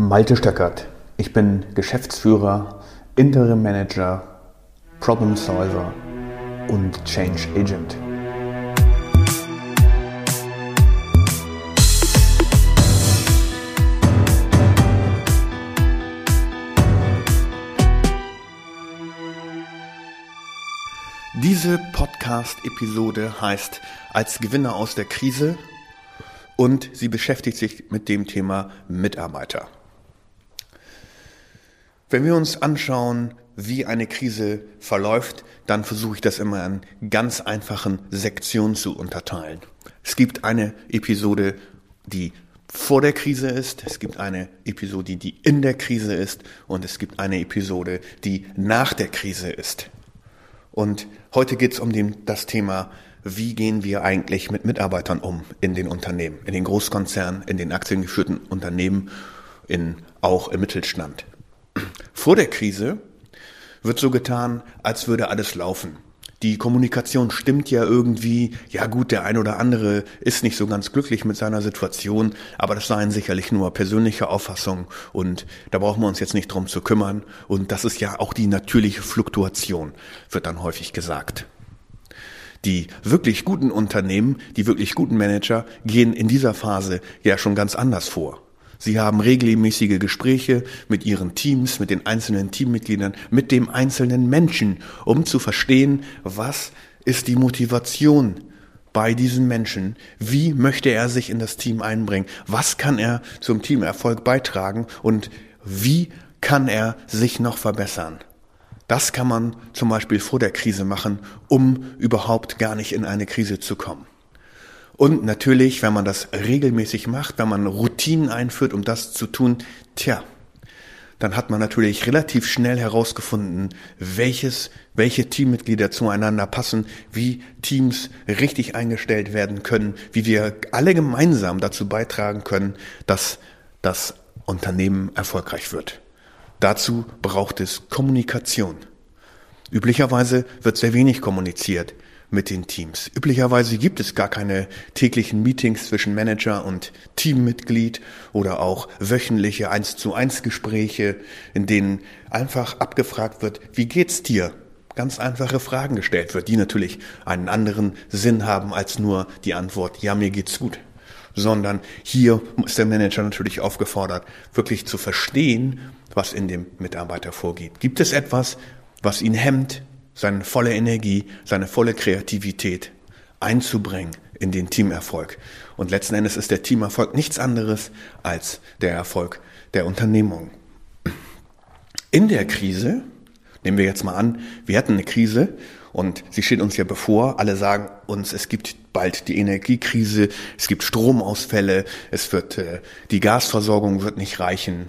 Malte Stöckert. Ich bin Geschäftsführer, Interim Manager, Problem Solver und Change Agent. Diese Podcast-Episode heißt Als Gewinner aus der Krise und sie beschäftigt sich mit dem Thema Mitarbeiter. Wenn wir uns anschauen, wie eine Krise verläuft, dann versuche ich das immer in ganz einfachen Sektionen zu unterteilen. Es gibt eine Episode, die vor der Krise ist, es gibt eine Episode, die in der Krise ist und es gibt eine Episode, die nach der Krise ist. Und heute geht es um den, das Thema, wie gehen wir eigentlich mit Mitarbeitern um in den Unternehmen, in den Großkonzernen, in den aktiengeführten Unternehmen, in, auch im Mittelstand. Vor der Krise wird so getan, als würde alles laufen. Die Kommunikation stimmt ja irgendwie. Ja gut, der ein oder andere ist nicht so ganz glücklich mit seiner Situation, aber das seien sicherlich nur persönliche Auffassungen und da brauchen wir uns jetzt nicht drum zu kümmern. Und das ist ja auch die natürliche Fluktuation, wird dann häufig gesagt. Die wirklich guten Unternehmen, die wirklich guten Manager gehen in dieser Phase ja schon ganz anders vor. Sie haben regelmäßige Gespräche mit ihren Teams, mit den einzelnen Teammitgliedern, mit dem einzelnen Menschen, um zu verstehen, was ist die Motivation bei diesem Menschen? Wie möchte er sich in das Team einbringen? Was kann er zum Teamerfolg beitragen? Und wie kann er sich noch verbessern? Das kann man zum Beispiel vor der Krise machen, um überhaupt gar nicht in eine Krise zu kommen. Und natürlich, wenn man das regelmäßig macht, wenn man Routinen einführt, um das zu tun, tja, dann hat man natürlich relativ schnell herausgefunden, welches, welche Teammitglieder zueinander passen, wie Teams richtig eingestellt werden können, wie wir alle gemeinsam dazu beitragen können, dass das Unternehmen erfolgreich wird. Dazu braucht es Kommunikation. Üblicherweise wird sehr wenig kommuniziert mit den Teams. Üblicherweise gibt es gar keine täglichen Meetings zwischen Manager und Teammitglied oder auch wöchentliche 1 zu 1 Gespräche, in denen einfach abgefragt wird, wie geht's dir? Ganz einfache Fragen gestellt wird, die natürlich einen anderen Sinn haben als nur die Antwort, ja, mir geht's gut. Sondern hier ist der Manager natürlich aufgefordert, wirklich zu verstehen, was in dem Mitarbeiter vorgeht. Gibt es etwas, was ihn hemmt, seine volle Energie, seine volle Kreativität einzubringen in den Teamerfolg. Und letzten Endes ist der Teamerfolg nichts anderes als der Erfolg der Unternehmung. In der Krise, nehmen wir jetzt mal an, wir hatten eine Krise und sie steht uns ja bevor. Alle sagen uns, es gibt bald die Energiekrise, es gibt Stromausfälle, es wird, äh, die Gasversorgung wird nicht reichen.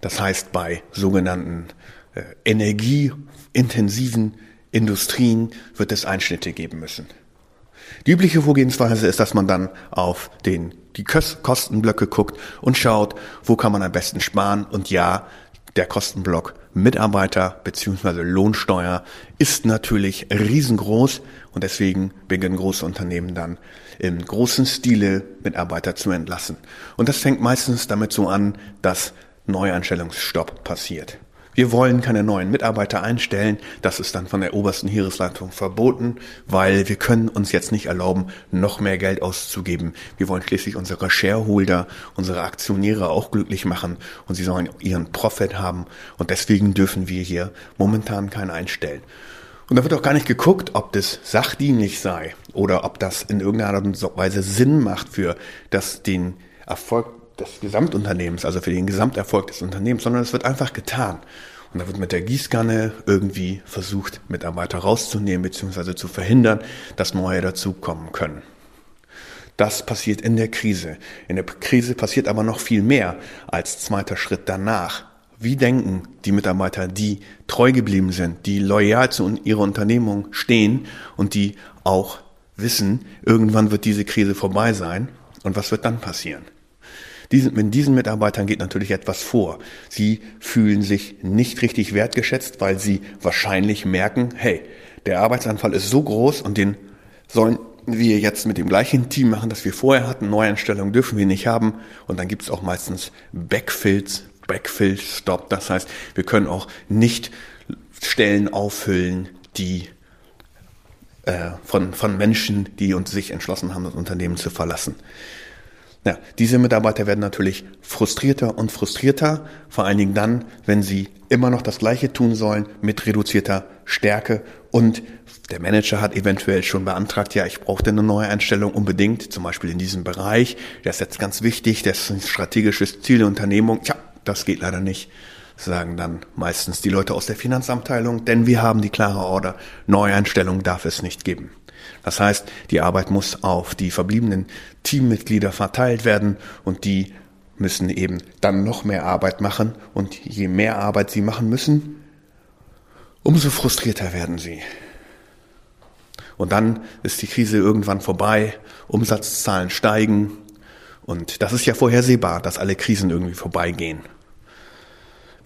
Das heißt, bei sogenannten äh, energieintensiven Industrien wird es Einschnitte geben müssen. Die übliche Vorgehensweise ist, dass man dann auf den, die Kostenblöcke guckt und schaut, wo kann man am besten sparen. Und ja, der Kostenblock Mitarbeiter bzw. Lohnsteuer ist natürlich riesengroß und deswegen beginnen große Unternehmen dann im großen Stile Mitarbeiter zu entlassen. Und das fängt meistens damit so an, dass Neuanstellungsstopp passiert. Wir wollen keine neuen Mitarbeiter einstellen. Das ist dann von der obersten Heeresleitung verboten, weil wir können uns jetzt nicht erlauben, noch mehr Geld auszugeben. Wir wollen schließlich unsere Shareholder, unsere Aktionäre auch glücklich machen und sie sollen ihren Profit haben. Und deswegen dürfen wir hier momentan keinen einstellen. Und da wird auch gar nicht geguckt, ob das sachdienlich sei oder ob das in irgendeiner Art und Weise Sinn macht für das, den Erfolg des Gesamtunternehmens, also für den Gesamterfolg des Unternehmens, sondern es wird einfach getan. Und da wird mit der Gießkanne irgendwie versucht, Mitarbeiter rauszunehmen bzw. zu verhindern, dass neue dazukommen können. Das passiert in der Krise. In der Krise passiert aber noch viel mehr als zweiter Schritt danach. Wie denken die Mitarbeiter, die treu geblieben sind, die loyal zu ihrer Unternehmung stehen und die auch wissen, irgendwann wird diese Krise vorbei sein? Und was wird dann passieren? Diesen, mit diesen Mitarbeitern geht natürlich etwas vor. Sie fühlen sich nicht richtig wertgeschätzt, weil sie wahrscheinlich merken, hey, der Arbeitsanfall ist so groß und den sollen wir jetzt mit dem gleichen Team machen, das wir vorher hatten. Neueinstellungen dürfen wir nicht haben. Und dann gibt es auch meistens Backfills, Backfill Stop. Das heißt, wir können auch nicht Stellen auffüllen, die äh, von, von Menschen, die uns sich entschlossen haben, das Unternehmen zu verlassen. Ja, diese Mitarbeiter werden natürlich frustrierter und frustrierter, vor allen Dingen dann, wenn sie immer noch das Gleiche tun sollen mit reduzierter Stärke. Und der Manager hat eventuell schon beantragt, ja, ich brauche eine neue Einstellung unbedingt, zum Beispiel in diesem Bereich, der ist jetzt ganz wichtig, das ist ein strategisches Ziel der Unternehmung. Tja, das geht leider nicht, sagen dann meistens die Leute aus der Finanzabteilung, denn wir haben die klare Order, Neueinstellung darf es nicht geben. Das heißt, die Arbeit muss auf die verbliebenen Teammitglieder verteilt werden und die müssen eben dann noch mehr Arbeit machen und je mehr Arbeit sie machen müssen, umso frustrierter werden sie. Und dann ist die Krise irgendwann vorbei, Umsatzzahlen steigen und das ist ja vorhersehbar, dass alle Krisen irgendwie vorbeigehen.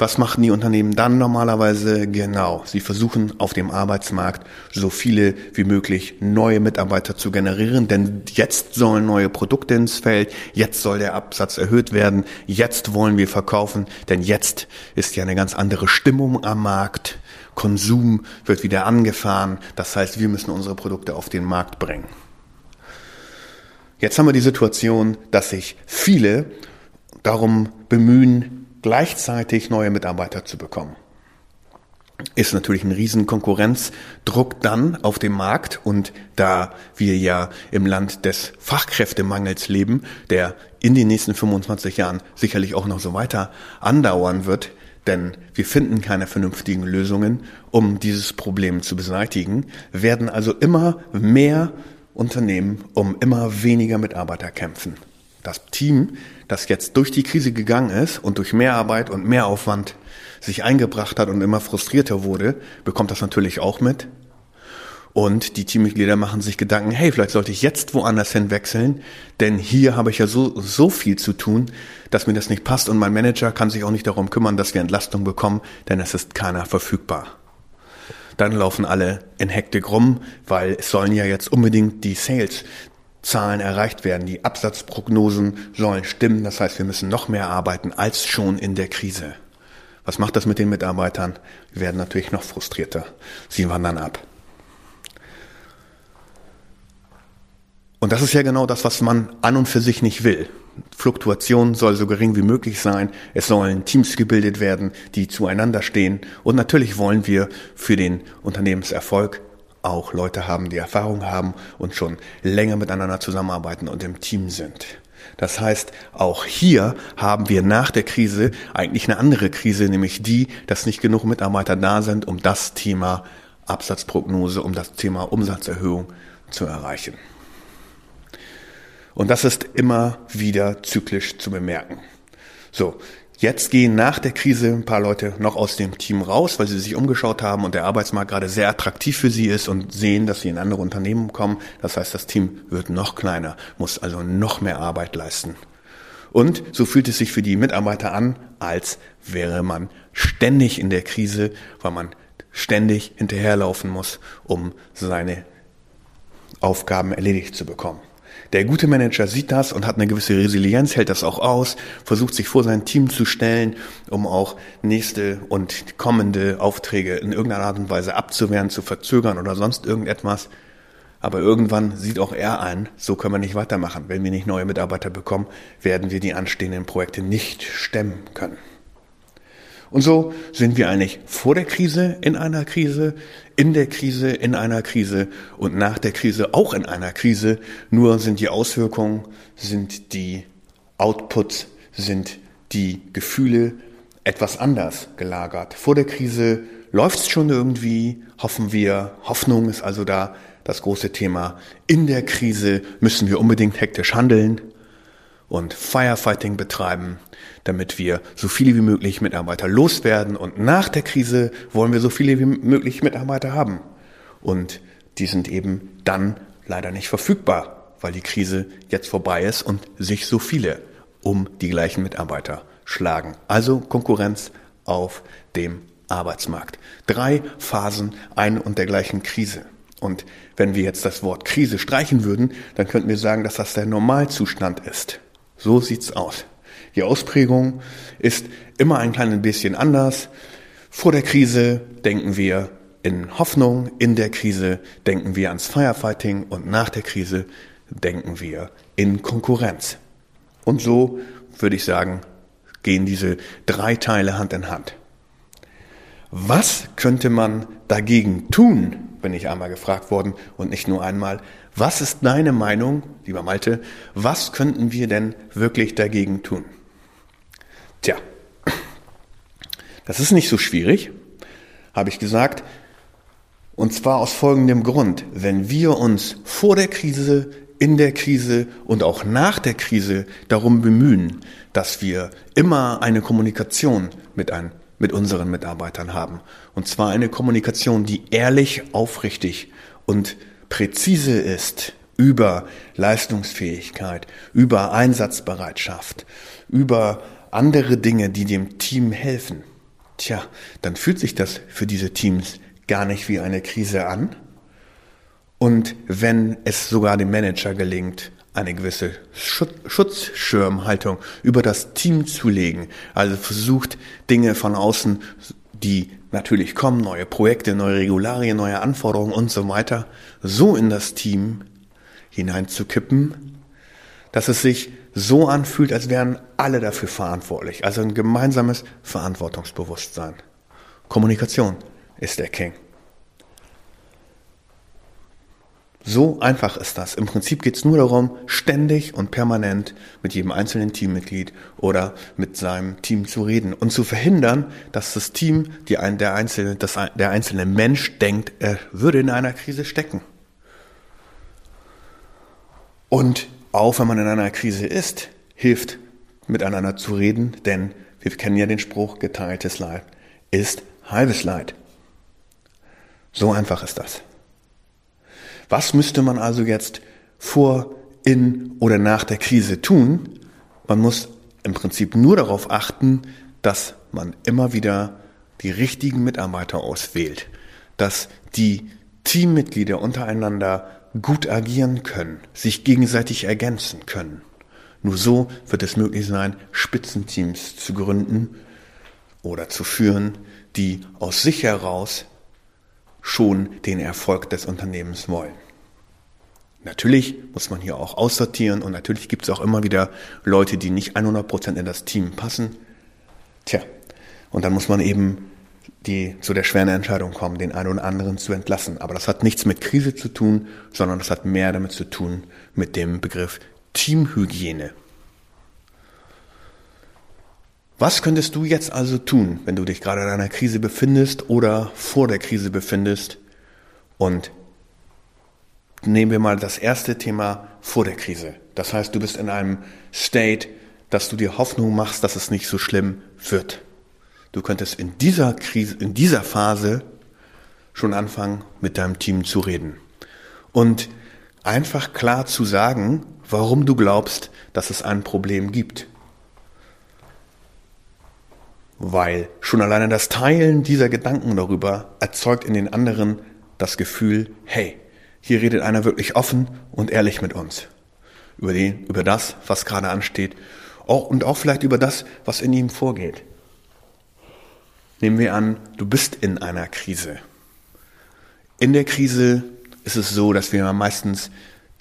Was machen die Unternehmen dann normalerweise? Genau, sie versuchen auf dem Arbeitsmarkt so viele wie möglich neue Mitarbeiter zu generieren, denn jetzt sollen neue Produkte ins Feld, jetzt soll der Absatz erhöht werden, jetzt wollen wir verkaufen, denn jetzt ist ja eine ganz andere Stimmung am Markt. Konsum wird wieder angefahren, das heißt, wir müssen unsere Produkte auf den Markt bringen. Jetzt haben wir die Situation, dass sich viele darum bemühen, gleichzeitig neue Mitarbeiter zu bekommen. Ist natürlich ein riesen Konkurrenzdruck dann auf dem Markt und da wir ja im Land des Fachkräftemangels leben, der in den nächsten 25 Jahren sicherlich auch noch so weiter andauern wird, denn wir finden keine vernünftigen Lösungen, um dieses Problem zu beseitigen, werden also immer mehr Unternehmen um immer weniger Mitarbeiter kämpfen. Das Team, das jetzt durch die Krise gegangen ist und durch mehr Arbeit und mehr Aufwand sich eingebracht hat und immer frustrierter wurde, bekommt das natürlich auch mit. Und die Teammitglieder machen sich Gedanken, hey, vielleicht sollte ich jetzt woanders hin wechseln, denn hier habe ich ja so, so viel zu tun, dass mir das nicht passt und mein Manager kann sich auch nicht darum kümmern, dass wir Entlastung bekommen, denn es ist keiner verfügbar. Dann laufen alle in Hektik rum, weil es sollen ja jetzt unbedingt die Sales Zahlen erreicht werden. Die Absatzprognosen sollen stimmen. Das heißt, wir müssen noch mehr arbeiten als schon in der Krise. Was macht das mit den Mitarbeitern? Wir werden natürlich noch frustrierter. Sie wandern ab. Und das ist ja genau das, was man an und für sich nicht will. Fluktuation soll so gering wie möglich sein. Es sollen Teams gebildet werden, die zueinander stehen. Und natürlich wollen wir für den Unternehmenserfolg auch Leute haben, die Erfahrung haben und schon länger miteinander zusammenarbeiten und im Team sind. Das heißt, auch hier haben wir nach der Krise eigentlich eine andere Krise, nämlich die, dass nicht genug Mitarbeiter da sind, um das Thema Absatzprognose, um das Thema Umsatzerhöhung zu erreichen. Und das ist immer wieder zyklisch zu bemerken. So, Jetzt gehen nach der Krise ein paar Leute noch aus dem Team raus, weil sie sich umgeschaut haben und der Arbeitsmarkt gerade sehr attraktiv für sie ist und sehen, dass sie in andere Unternehmen kommen. Das heißt, das Team wird noch kleiner, muss also noch mehr Arbeit leisten. Und so fühlt es sich für die Mitarbeiter an, als wäre man ständig in der Krise, weil man ständig hinterherlaufen muss, um seine Aufgaben erledigt zu bekommen. Der gute Manager sieht das und hat eine gewisse Resilienz, hält das auch aus, versucht sich vor sein Team zu stellen, um auch nächste und kommende Aufträge in irgendeiner Art und Weise abzuwehren, zu verzögern oder sonst irgendetwas. Aber irgendwann sieht auch er ein, so können wir nicht weitermachen. Wenn wir nicht neue Mitarbeiter bekommen, werden wir die anstehenden Projekte nicht stemmen können. Und so sind wir eigentlich vor der Krise in einer Krise, in der Krise in einer Krise und nach der Krise auch in einer Krise. Nur sind die Auswirkungen, sind die Outputs, sind die Gefühle etwas anders gelagert. Vor der Krise läuft es schon irgendwie, hoffen wir. Hoffnung ist also da das große Thema. In der Krise müssen wir unbedingt hektisch handeln und Firefighting betreiben, damit wir so viele wie möglich Mitarbeiter loswerden. Und nach der Krise wollen wir so viele wie möglich Mitarbeiter haben. Und die sind eben dann leider nicht verfügbar, weil die Krise jetzt vorbei ist und sich so viele um die gleichen Mitarbeiter schlagen. Also Konkurrenz auf dem Arbeitsmarkt. Drei Phasen ein und der gleichen Krise. Und wenn wir jetzt das Wort Krise streichen würden, dann könnten wir sagen, dass das der Normalzustand ist. So sieht's aus. Die Ausprägung ist immer ein kleines bisschen anders. Vor der Krise denken wir in Hoffnung, in der Krise denken wir ans Firefighting und nach der Krise denken wir in Konkurrenz. Und so würde ich sagen, gehen diese drei Teile Hand in Hand. Was könnte man dagegen tun, bin ich einmal gefragt worden und nicht nur einmal. Was ist deine Meinung, lieber Malte, was könnten wir denn wirklich dagegen tun? Tja, das ist nicht so schwierig, habe ich gesagt. Und zwar aus folgendem Grund. Wenn wir uns vor der Krise, in der Krise und auch nach der Krise darum bemühen, dass wir immer eine Kommunikation mit, ein, mit unseren Mitarbeitern haben. Und zwar eine Kommunikation, die ehrlich, aufrichtig und präzise ist über Leistungsfähigkeit, über Einsatzbereitschaft, über andere Dinge, die dem Team helfen, tja, dann fühlt sich das für diese Teams gar nicht wie eine Krise an. Und wenn es sogar dem Manager gelingt, eine gewisse Schutzschirmhaltung über das Team zu legen, also versucht Dinge von außen, die natürlich kommen, neue Projekte, neue Regularien, neue Anforderungen und so weiter, so in das Team hineinzukippen, dass es sich so anfühlt, als wären alle dafür verantwortlich. Also ein gemeinsames Verantwortungsbewusstsein. Kommunikation ist der King. So einfach ist das. Im Prinzip geht es nur darum, ständig und permanent mit jedem einzelnen Teammitglied oder mit seinem Team zu reden und zu verhindern, dass das Team, die ein, der, einzelne, das, der einzelne Mensch denkt, er würde in einer Krise stecken. Und auch wenn man in einer Krise ist, hilft miteinander zu reden, denn wir kennen ja den Spruch, geteiltes Leid ist halbes Leid. So einfach ist das. Was müsste man also jetzt vor, in oder nach der Krise tun? Man muss im Prinzip nur darauf achten, dass man immer wieder die richtigen Mitarbeiter auswählt, dass die Teammitglieder untereinander gut agieren können, sich gegenseitig ergänzen können. Nur so wird es möglich sein, Spitzenteams zu gründen oder zu führen, die aus sich heraus schon den Erfolg des Unternehmens wollen. Natürlich muss man hier auch aussortieren und natürlich gibt es auch immer wieder Leute, die nicht 100% in das Team passen. Tja, und dann muss man eben die zu der schweren Entscheidung kommen, den einen oder anderen zu entlassen. Aber das hat nichts mit Krise zu tun, sondern das hat mehr damit zu tun mit dem Begriff Teamhygiene. Was könntest du jetzt also tun, wenn du dich gerade in einer Krise befindest oder vor der Krise befindest? Und nehmen wir mal das erste Thema vor der Krise. Das heißt, du bist in einem State, dass du dir Hoffnung machst, dass es nicht so schlimm wird. Du könntest in dieser Krise, in dieser Phase schon anfangen, mit deinem Team zu reden. Und einfach klar zu sagen, warum du glaubst, dass es ein Problem gibt weil schon alleine das Teilen dieser Gedanken darüber erzeugt in den anderen das Gefühl, hey, hier redet einer wirklich offen und ehrlich mit uns. Über, den, über das, was gerade ansteht auch, und auch vielleicht über das, was in ihm vorgeht. Nehmen wir an, du bist in einer Krise. In der Krise ist es so, dass wir meistens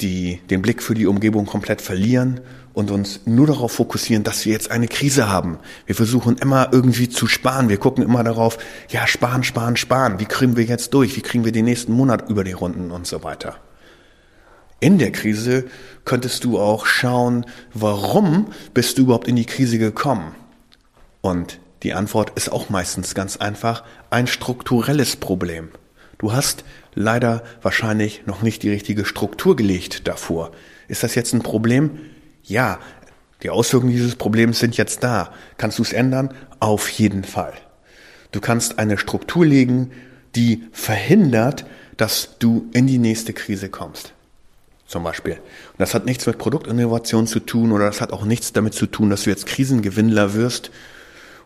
die, den Blick für die Umgebung komplett verlieren und uns nur darauf fokussieren, dass wir jetzt eine Krise haben. Wir versuchen immer irgendwie zu sparen. Wir gucken immer darauf, ja, sparen, sparen, sparen. Wie kriegen wir jetzt durch? Wie kriegen wir den nächsten Monat über die Runden und so weiter? In der Krise könntest du auch schauen, warum bist du überhaupt in die Krise gekommen? Und die Antwort ist auch meistens ganz einfach, ein strukturelles Problem. Du hast leider wahrscheinlich noch nicht die richtige Struktur gelegt davor. Ist das jetzt ein Problem? Ja, die Auswirkungen dieses Problems sind jetzt da. Kannst du es ändern? Auf jeden Fall. Du kannst eine Struktur legen, die verhindert, dass du in die nächste Krise kommst. Zum Beispiel. Und das hat nichts mit Produktinnovation zu tun oder das hat auch nichts damit zu tun, dass du jetzt Krisengewinnler wirst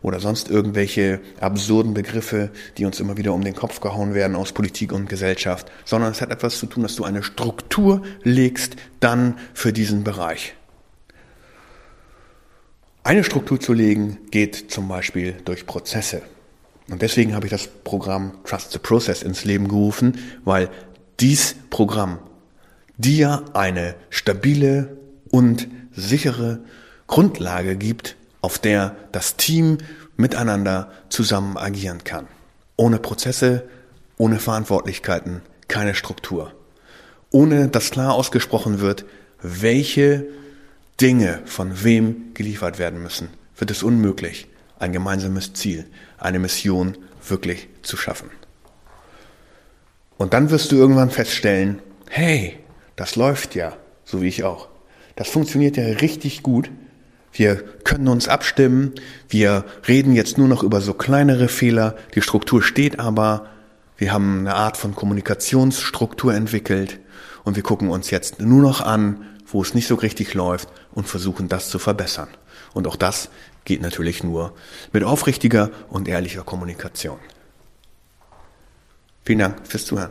oder sonst irgendwelche absurden Begriffe, die uns immer wieder um den Kopf gehauen werden aus Politik und Gesellschaft, sondern es hat etwas zu tun, dass du eine Struktur legst dann für diesen Bereich. Eine Struktur zu legen geht zum Beispiel durch Prozesse. Und deswegen habe ich das Programm Trust the Process ins Leben gerufen, weil dies Programm dir eine stabile und sichere Grundlage gibt, auf der das Team miteinander zusammen agieren kann. Ohne Prozesse, ohne Verantwortlichkeiten, keine Struktur. Ohne dass klar ausgesprochen wird, welche Dinge von wem geliefert werden müssen, wird es unmöglich, ein gemeinsames Ziel, eine Mission wirklich zu schaffen. Und dann wirst du irgendwann feststellen, hey, das läuft ja, so wie ich auch. Das funktioniert ja richtig gut. Wir können uns abstimmen. Wir reden jetzt nur noch über so kleinere Fehler. Die Struktur steht aber. Wir haben eine Art von Kommunikationsstruktur entwickelt. Und wir gucken uns jetzt nur noch an, wo es nicht so richtig läuft und versuchen das zu verbessern. Und auch das geht natürlich nur mit aufrichtiger und ehrlicher Kommunikation. Vielen Dank fürs Zuhören.